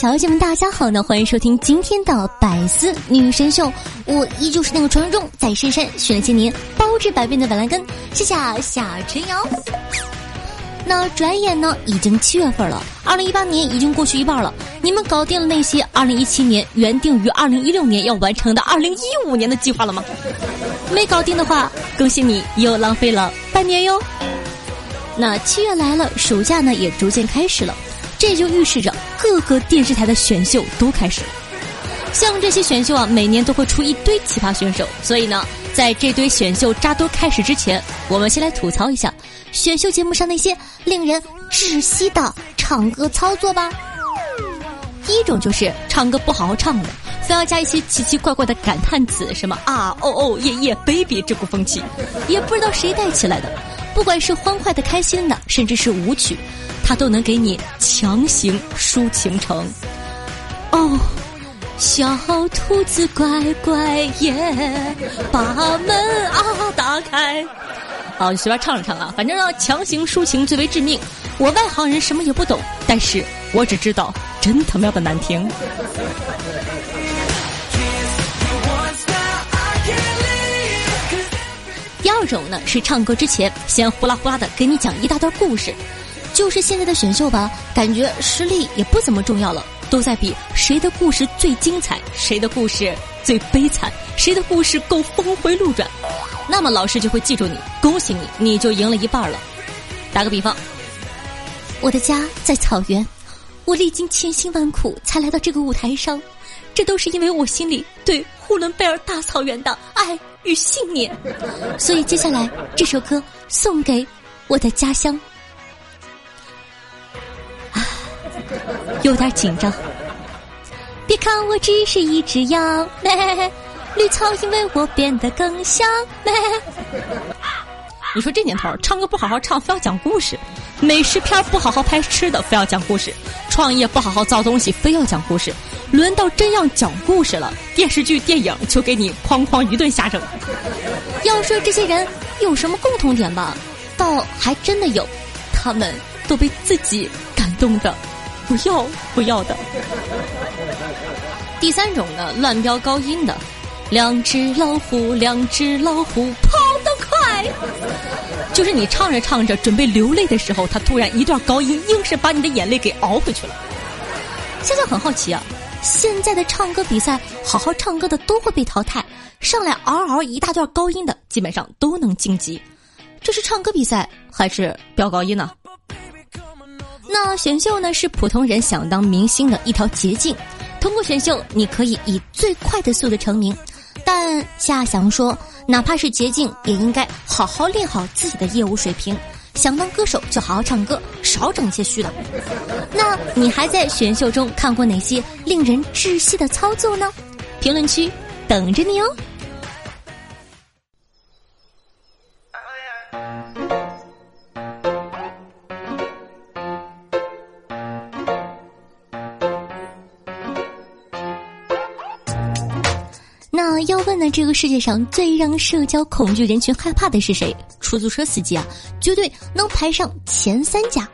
小姐们，大家好呢！欢迎收听今天的百思女神秀，我依旧是那个传说中在深山训了千年、包治百病的板蓝根，谢谢夏晨瑶。那转眼呢，已经七月份了，二零一八年已经过去一半了。你们搞定了那些二零一七年原定于二零一六年要完成的二零一五年的计划了吗？没搞定的话，恭喜你又浪费了半年哟。那七月来了，暑假呢也逐渐开始了。这就预示着各个电视台的选秀都开始了。像这些选秀啊，每年都会出一堆奇葩选手，所以呢，在这堆选秀扎堆开始之前，我们先来吐槽一下选秀节目上那些令人窒息的唱歌操作吧。第一种就是唱歌不好好唱的，非要加一些奇奇怪怪的感叹词，什么啊哦哦耶耶 baby 这股风气，也不知道谁带起来的。不管是欢快的、开心的，甚至是舞曲。他都能给你强行抒情成哦，小兔子乖乖耶，把门啊打开。好，你随便唱了唱啊，反正要，强行抒情最为致命。我外行人什么也不懂，但是我只知道真他喵的难听。第二种呢，是唱歌之前先呼啦呼啦的给你讲一大段故事。就是现在的选秀吧，感觉实力也不怎么重要了，都在比谁的故事最精彩，谁的故事最悲惨，谁的故事够峰回路转。那么老师就会记住你，恭喜你，你就赢了一半了。打个比方，我的家在草原，我历经千辛万苦才来到这个舞台上，这都是因为我心里对呼伦贝尔大草原的爱与信念。所以接下来这首歌送给我的家乡。有点紧张，别看我只是一只羊，绿草因为我变得更香。你说这年头，唱歌不好好唱，非要讲故事；美食片不好好拍吃的，非要讲故事；创业不好好造东西，非要讲故事。轮到真要讲故事了，电视剧、电影就给你哐哐一顿瞎整。要说这些人有什么共同点吧，倒还真的有，他们都被自己感动的。不要不要的。第三种呢，乱飙高音的，两只老虎，两只老虎跑得快，就是你唱着唱着准备流泪的时候，他突然一段高音，硬是把你的眼泪给熬回去了。现在很好奇啊，现在的唱歌比赛，好好唱歌的都会被淘汰，上来嗷嗷一大段高音的，基本上都能晋级。这是唱歌比赛还是飙高音呢？那选秀呢，是普通人想当明星的一条捷径。通过选秀，你可以以最快的速度成名。但夏翔说，哪怕是捷径，也应该好好练好自己的业务水平。想当歌手，就好好唱歌，少整些虚的。那你还在选秀中看过哪些令人窒息的操作呢？评论区等着你哦。要问呢，这个世界上最让社交恐惧人群害怕的是谁？出租车司机啊，绝对能排上前三甲。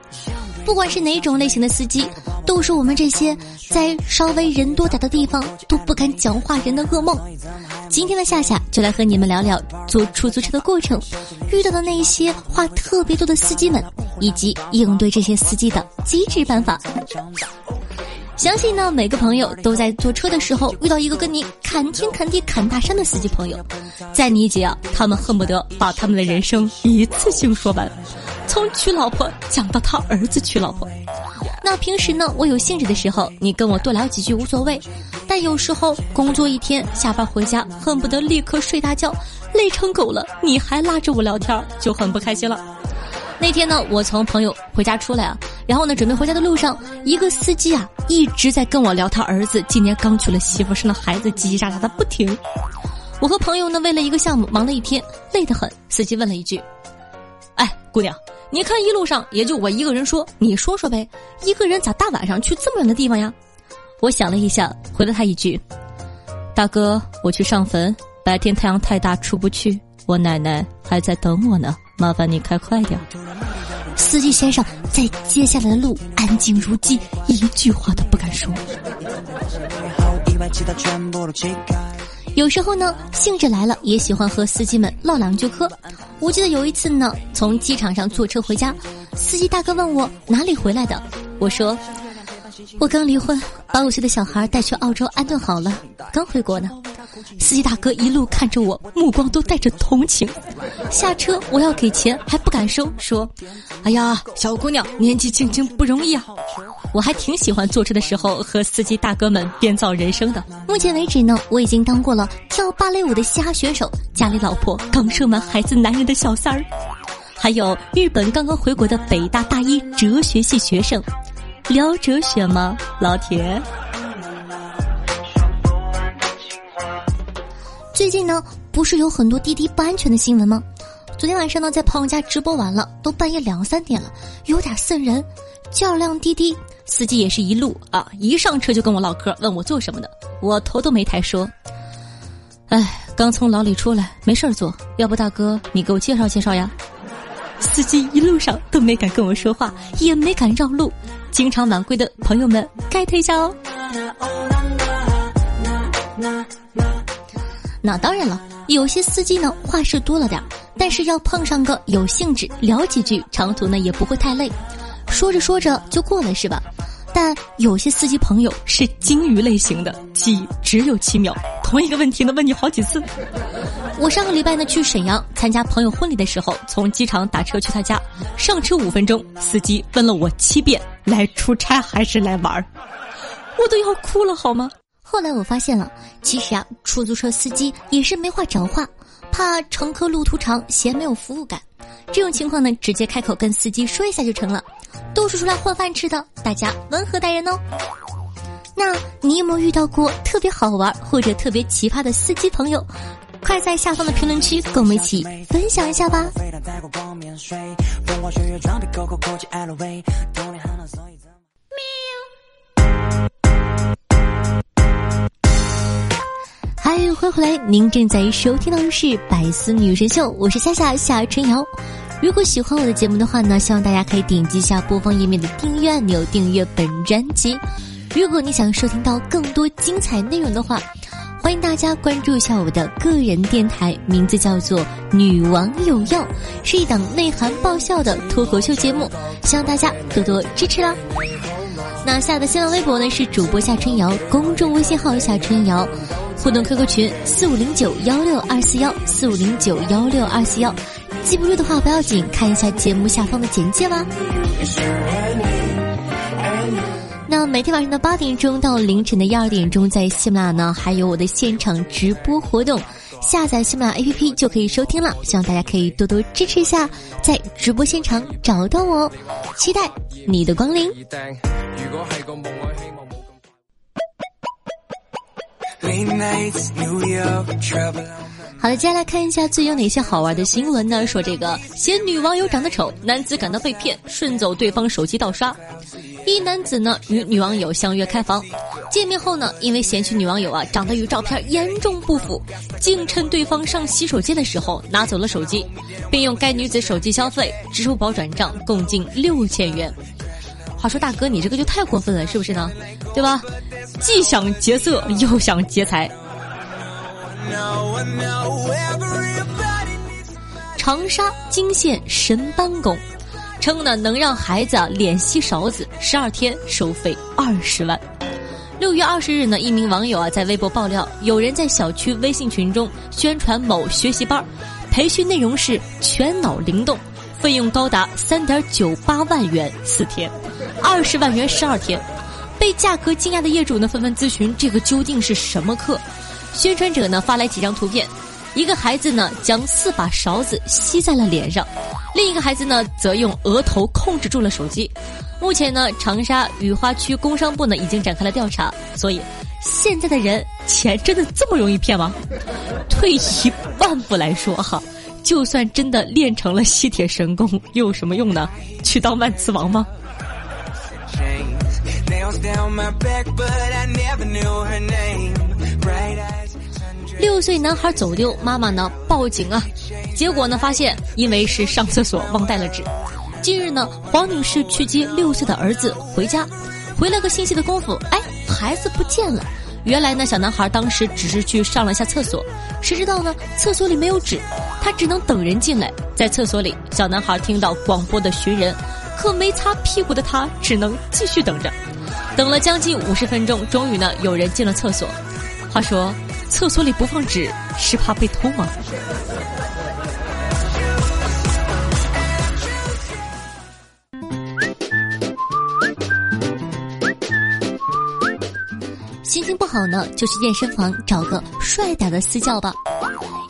不管是哪种类型的司机，都是我们这些在稍微人多点的地方都不敢讲话人的噩梦。今天的夏夏就来和你们聊聊坐出租车的过程，遇到的那些话特别多的司机们，以及应对这些司机的机智办法。相信呢，每个朋友都在坐车的时候遇到一个跟你侃天侃地侃大山的司机朋友，在你姐啊，他们恨不得把他们的人生一次性说完，从娶老婆讲到他儿子娶老婆。那平时呢，我有兴致的时候，你跟我多聊几句无所谓；但有时候工作一天，下班回家恨不得立刻睡大觉，累成狗了，你还拉着我聊天，就很不开心了。那天呢，我从朋友回家出来啊，然后呢，准备回家的路上，一个司机啊一直在跟我聊他儿子今年刚娶了媳妇，生了孩子，叽叽喳喳的不停。我和朋友呢为了一个项目忙了一天，累得很。司机问了一句：“哎，姑娘，你看一路上也就我一个人说，你说说呗，一个人咋大晚上去这么远的地方呀？”我想了一下，回了他一句：“ 大哥，我去上坟，白天太阳太大出不去，我奶奶还在等我呢，麻烦你开快点。”司机先生在接下来的路安静如鸡，一句话都不敢说。有时候呢，兴致来了，也喜欢和司机们唠两句嗑。我记得有一次呢，从机场上坐车回家，司机大哥问我哪里回来的，我说。我刚离婚，把五岁的小孩带去澳洲安顿好了，刚回国呢。司机大哥一路看着我，目光都带着同情。下车我要给钱，还不敢收，说：“哎呀，小姑娘年纪轻轻不容易啊。”我还挺喜欢坐车的时候和司机大哥们编造人生的。目前为止呢，我已经当过了跳芭蕾舞的嘻哈选手，家里老婆刚生完孩子男人的小三儿，还有日本刚刚回国的北大大一哲学系学生。聊哲学吗，老铁？最近呢，不是有很多滴滴不安全的新闻吗？昨天晚上呢，在朋友家直播完了，都半夜两三点了，有点瘆人。叫辆滴滴，司机也是一路啊，一上车就跟我唠嗑，问我做什么的，我头都没抬说：“哎，刚从牢里出来，没事儿做，要不大哥你给我介绍介绍呀？”司机一路上都没敢跟我说话，也没敢绕路。经常晚归的朋友们，get 一下哦。那当然了，有些司机呢话是多了点儿但是要碰上个有兴致聊几句，长途呢也不会太累。说着说着就过了是吧？但有些司机朋友是金鱼类型的，记忆只有七秒，同一个问题呢问你好几次。我上个礼拜呢去沈阳参加朋友婚礼的时候，从机场打车去他家，上车五分钟，司机问了我七遍来出差还是来玩儿，我都要哭了好吗？后来我发现了，其实啊，出租车司机也是没话找话，怕乘客路途长嫌没有服务感，这种情况呢，直接开口跟司机说一下就成了，都是出来混饭吃的，大家温和待人哦。那你有没有遇到过特别好玩或者特别奇葩的司机朋友？快在下方的评论区跟我们一起分享一下吧！欢迎回来！您正在收听到的是《百思女神秀》，我是夏夏夏春瑶。如果喜欢我的节目的话呢，希望大家可以点击一下播放页面的订阅按钮，订阅本专辑。如果你想收听到更多精彩内容的话，欢迎大家关注一下我的个人电台，名字叫做《女王有药》，是一档内涵爆笑的脱口秀节目，希望大家多多支持啦。那下的新浪微博呢是主播夏春瑶，公众微信号夏春瑶，互动 QQ 群四五零九幺六二四幺四五零九幺六二四幺，记不住的话不要紧，看一下节目下方的简介吧。那每天晚上的八点钟到凌晨的一二点钟，在喜马拉雅呢还有我的现场直播活动，下载喜马拉雅 APP 就可以收听了。希望大家可以多多支持一下，在直播现场找到我，期待你的光临。好了，接下来看一下最有哪些好玩的新闻呢？说这个嫌女网友长得丑，男子感到被骗，顺走对方手机盗刷。一男子呢与女网友相约开房，见面后呢，因为嫌弃女网友啊长得与照片严重不符，竟趁对方上洗手间的时候拿走了手机，并用该女子手机消费，支付宝转账共计六千元。话说大哥，你这个就太过分了，是不是呢？对吧？既想劫色又想劫财。长沙惊现神班工。称呢能让孩子啊脸吸勺子，十二天收费二十万。六月二十日呢，一名网友啊在微博爆料，有人在小区微信群中宣传某学习班，培训内容是全脑灵动，费用高达三点九八万元四天，二十万元十二天。被价格惊讶的业主呢纷纷咨询这个究竟是什么课？宣传者呢发来几张图片。一个孩子呢，将四把勺子吸在了脸上；另一个孩子呢，则用额头控制住了手机。目前呢，长沙雨花区工商部呢已经展开了调查，所以现在的人钱真的这么容易骗吗？退一万步来说哈，就算真的练成了吸铁神功，又有什么用呢？去当万磁王吗？六岁男孩走丢，妈妈呢报警啊，结果呢发现因为是上厕所忘带了纸。近日呢，黄女士去接六岁的儿子回家，回了个信息的功夫，哎，孩子不见了。原来呢，小男孩当时只是去上了下厕所，谁知道呢，厕所里没有纸，他只能等人进来。在厕所里，小男孩听到广播的寻人，可没擦屁股的他只能继续等着。等了将近五十分钟，终于呢，有人进了厕所。话说，厕所里不放纸是怕被偷吗？心情不好呢，就去健身房找个帅点的私教吧。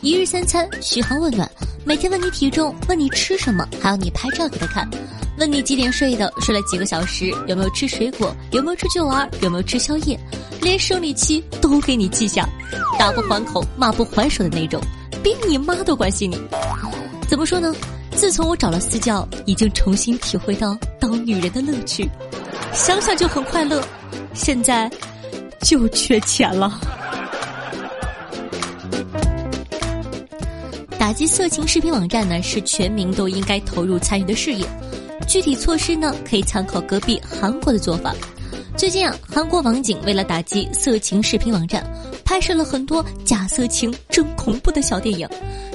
一日三餐嘘寒问暖，每天问你体重，问你吃什么，还要你拍照给他看，问你几点睡的，睡了几个小时，有没有吃水果，有没有出去玩，有没有吃宵夜，连生理期都给你记下，打不还口，骂不还手的那种，比你妈都关心你。怎么说呢？自从我找了私教，已经重新体会到当女人的乐趣，想想就很快乐。现在。就缺钱了。打击色情视频网站呢，是全民都应该投入参与的事业。具体措施呢，可以参考隔壁韩国的做法。最近啊，韩国网警为了打击色情视频网站，拍摄了很多假色情、真恐怖的小电影，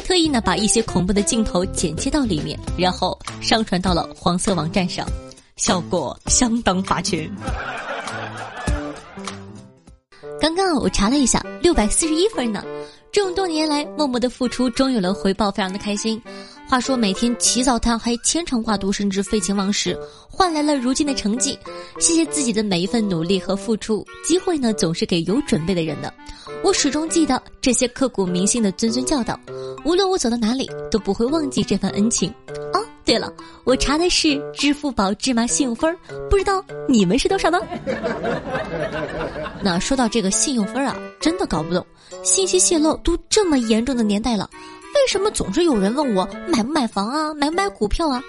特意呢把一些恐怖的镜头剪切到里面，然后上传到了黄色网站上，效果相当拔群。刚刚我查了一下，六百四十一分呢。这么多年来默默的付出，终有了回报，非常的开心。话说每天起早贪黑、牵肠挂肚，甚至废寝忘食，换来了如今的成绩。谢谢自己的每一份努力和付出。机会呢，总是给有准备的人的。我始终记得这些刻骨铭心的谆谆教导，无论我走到哪里，都不会忘记这份恩情。对了，我查的是支付宝芝麻信用分，不知道你们是多少呢？那说到这个信用分啊，真的搞不懂，信息泄露都这么严重的年代了，为什么总是有人问我买不买房啊，买不买股票啊？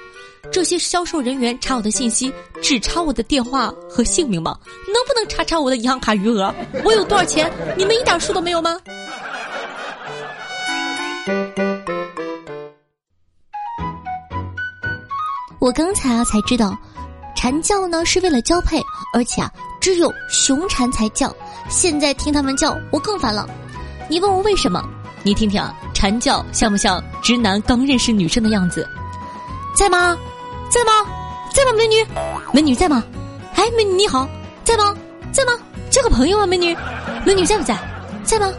这些销售人员查我的信息，只查我的电话和姓名吗？能不能查查我的银行卡余额？我有多少钱？你们一点数都没有吗？我刚才啊才知道，蝉叫呢是为了交配，而且啊只有雄蝉才叫。现在听他们叫，我更烦了。你问我为什么？你听听啊，蝉叫像不像直男刚认识女生的样子？在吗？在吗？在吗？美女，美女在吗？哎，美女你好，在吗？在吗？交个朋友啊，美女，美女在不在？在吗？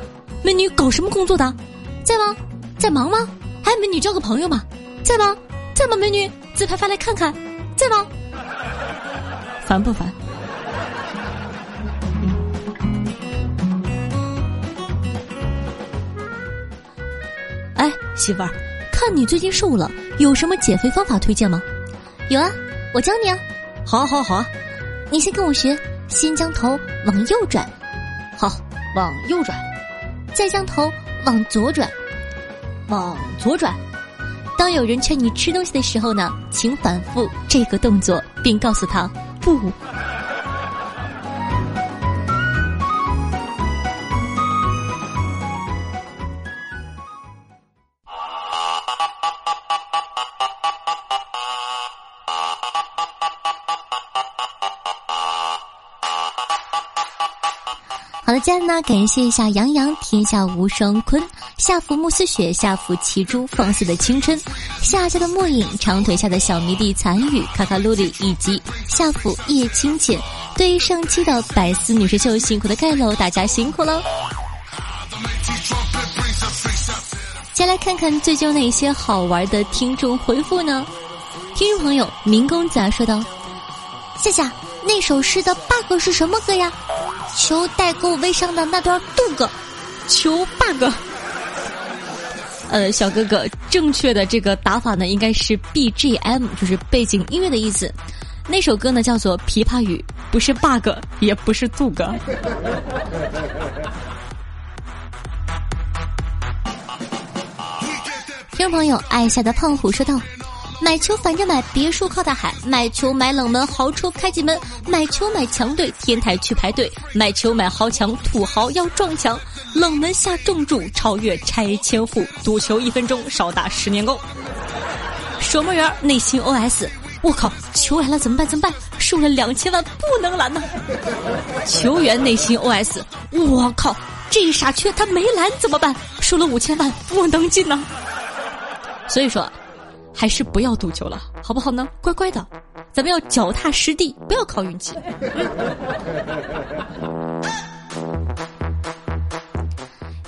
美女搞什么工作的？在吗？在忙吗？哎，美女交个朋友嘛？在吗？在吗，美女？自拍发来看看，在吗？烦不烦？哎，媳妇儿，看你最近瘦了，有什么减肥方法推荐吗？有啊，我教你啊。好，好，好啊。你先跟我学，先将头往右转，好，往右转，再将头往左转，往左转。当有人劝你吃东西的时候呢，请反复这个动作，并告诉他不。好的，接下来呢，感谢一下杨洋，天下无双坤。下府慕斯雪，夏服骑猪，放肆的青春，夏家的末影，长腿下的小迷弟残雨，卡卡露里，以及下府叶清浅。对于上期的百思女神秀辛苦的盖楼，大家辛苦了。先来看看最近有哪些好玩的听众回复呢？听众朋友民公子啊说道：“夏夏，那首诗的 bug 是什么歌呀？求代购微商的那段度歌，求 bug。”呃，小哥哥，正确的这个打法呢，应该是 BGM，就是背景音乐的意思。那首歌呢叫做《琵琶语》，不是 bug，也不是杜哥。听众朋友，爱下的胖虎说道：“买球反正买，别墅靠大海；买球买冷门，豪车开进门；买球买强队，天台去排队；买球买豪强，土豪要撞墙；冷门下重注，超越拆迁户；赌球一分钟，少打十年工。”守门员内心 OS：“ 我靠，球来了怎么办？怎么办？输了两千万不能拦呐！”球员内心 OS：“ 我靠，这傻缺他没拦怎么办？输了五千万不能进呐！”所以说，还是不要赌球了，好不好呢？乖乖的，咱们要脚踏实地，不要靠运气。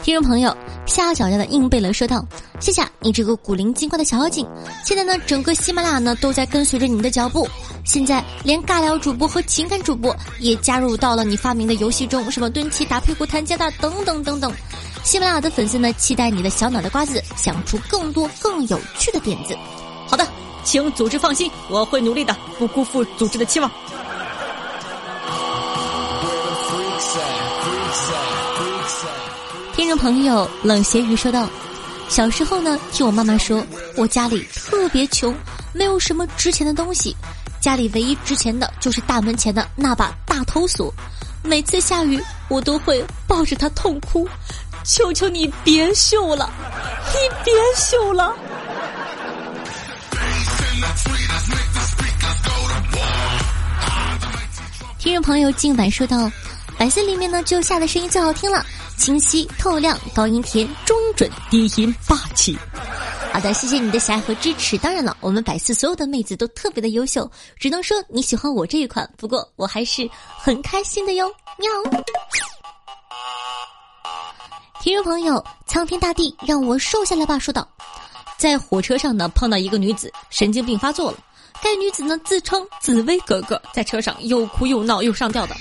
听众朋友，下脚下的硬贝勒说道：“谢谢你这个古灵精怪的小妖精。现在呢，整个喜马拉雅呢都在跟随着你的脚步。现在连尬聊主播和情感主播也加入到了你发明的游戏中，什么蹲起、打屁股、弹吉他等等等等。喜马拉雅的粉丝呢，期待你的小脑袋瓜子想出更多更有趣的点子。好的，请组织放心，我会努力的，不辜负组织的期望。”听众朋友冷咸鱼说道：“小时候呢，听我妈妈说，我家里特别穷，没有什么值钱的东西，家里唯一值钱的就是大门前的那把大头锁。每次下雨，我都会抱着它痛哭，求求你别修了，你别修了。”听众朋友静晚说到，白色里面呢，只有下的声音最好听了。清晰透亮，高音甜，中准，低音霸气。好的，谢谢你的喜爱和支持。当然了，我们百思所有的妹子都特别的优秀，只能说你喜欢我这一款。不过我还是很开心的哟，喵。听众朋友，苍天大地让我瘦下来吧。说道，在火车上呢碰到一个女子神经病发作了，该女子呢自称紫薇格格，在车上又哭又闹又上吊的。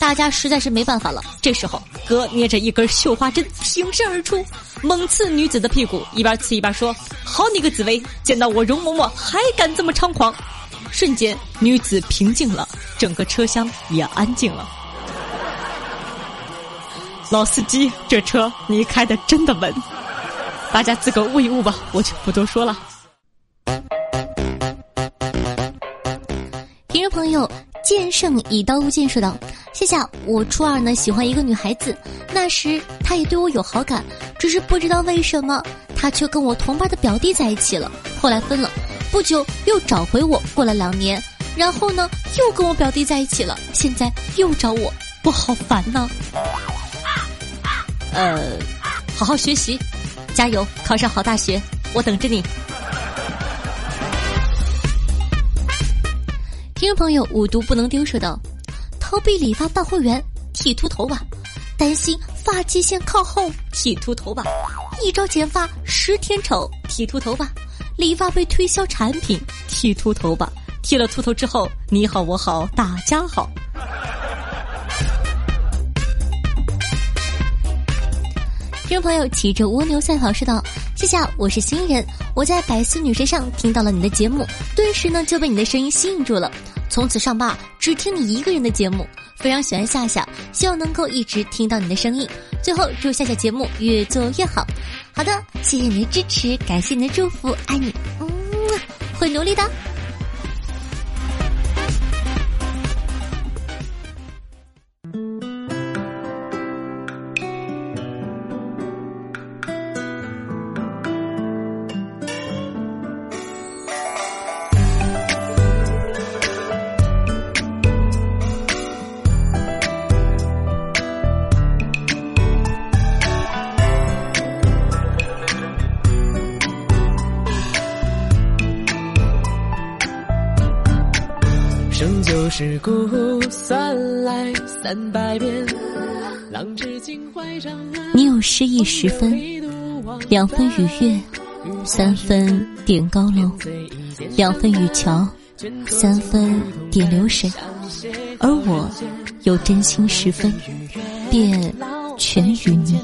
大家实在是没办法了，这时候哥捏着一根绣花针挺身而出，猛刺女子的屁股，一边刺一边说：“好你个紫薇，见到我容嬷嬷还敢这么猖狂！”瞬间女子平静了，整个车厢也安静了。老司机，这车你开的真的稳，大家自个悟一悟吧，我就不多说了。听众朋友。剑圣以刀入剑说道：“夏夏，我初二呢喜欢一个女孩子，那时她也对我有好感，只是不知道为什么，她却跟我同班的表弟在一起了。后来分了，不久又找回我，过了两年，然后呢又跟我表弟在一起了，现在又找我，我好烦呐。呃，好好学习，加油，考上好大学，我等着你。”听众朋友，五毒不能丢说道：“逃避理发办会员，剃秃头吧；担心发际线靠后，剃秃头吧；一招剪发十天丑，剃秃头吧；理发被推销产品，剃秃头吧；剃了秃头之后，你好我好大家好。”听众朋友，骑着蜗牛赛跑说道：“谢谢，我是新人，我在百思女神上听到了你的节目，顿时呢就被你的声音吸引住了。”从此上坝只听你一个人的节目，非常喜欢夏夏，希望能够一直听到你的声音。最后祝夏夏节目越做越好。好的，谢谢你的支持，感谢你的祝福，爱你，嗯，会努力的。世故算来三百遍，你有诗意十分，两分愉悦，三分点高楼，两分雨桥，三分点流水，而我有真心十分，便全与你。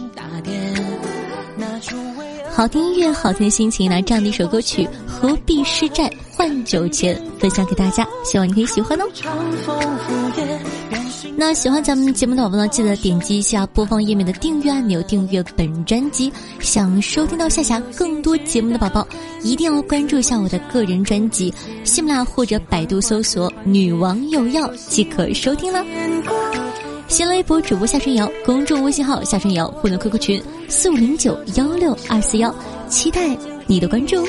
好听音乐，好听的心情，拿这样的一首歌曲《何必失债换酒钱》分享给大家，希望你可以喜欢哦。那喜欢咱们节目的宝宝呢，记得点击一下播放页面的订阅按钮，订阅本专辑。想收听到夏夏更多节目的宝宝，一定要关注一下我的个人专辑，喜马拉雅或者百度搜索“女王有药”即可收听了。新浪微博主播夏春瑶，公众微信号夏春瑶，互动 QQ 群四五零九幺六二四幺，期待你的关注。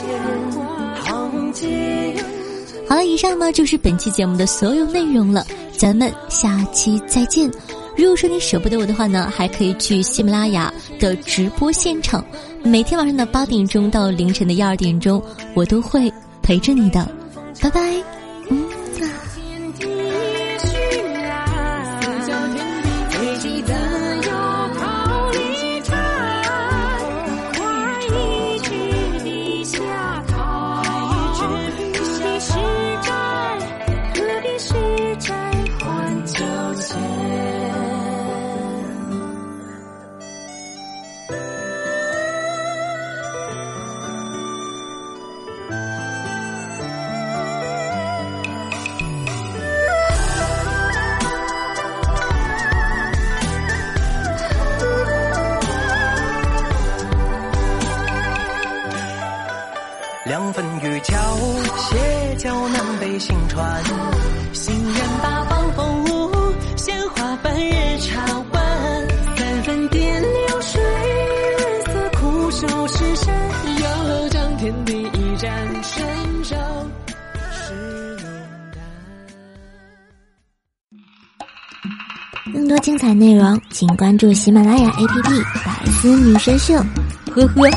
好了，以上呢就是本期节目的所有内容了。咱们下期再见。如果说你舍不得我的话呢，还可以去喜马拉雅的直播现场，每天晚上的八点钟到凌晨的一二点钟，我都会陪着你的。拜拜。两分玉桥，斜角南北行船。行人八方风物，鲜花半日茶晚。三分点流水，润色苦守石山。要将天地一战，神州是。更多精彩内容，请关注喜马拉雅 APP《百思女神秀》。呵呵。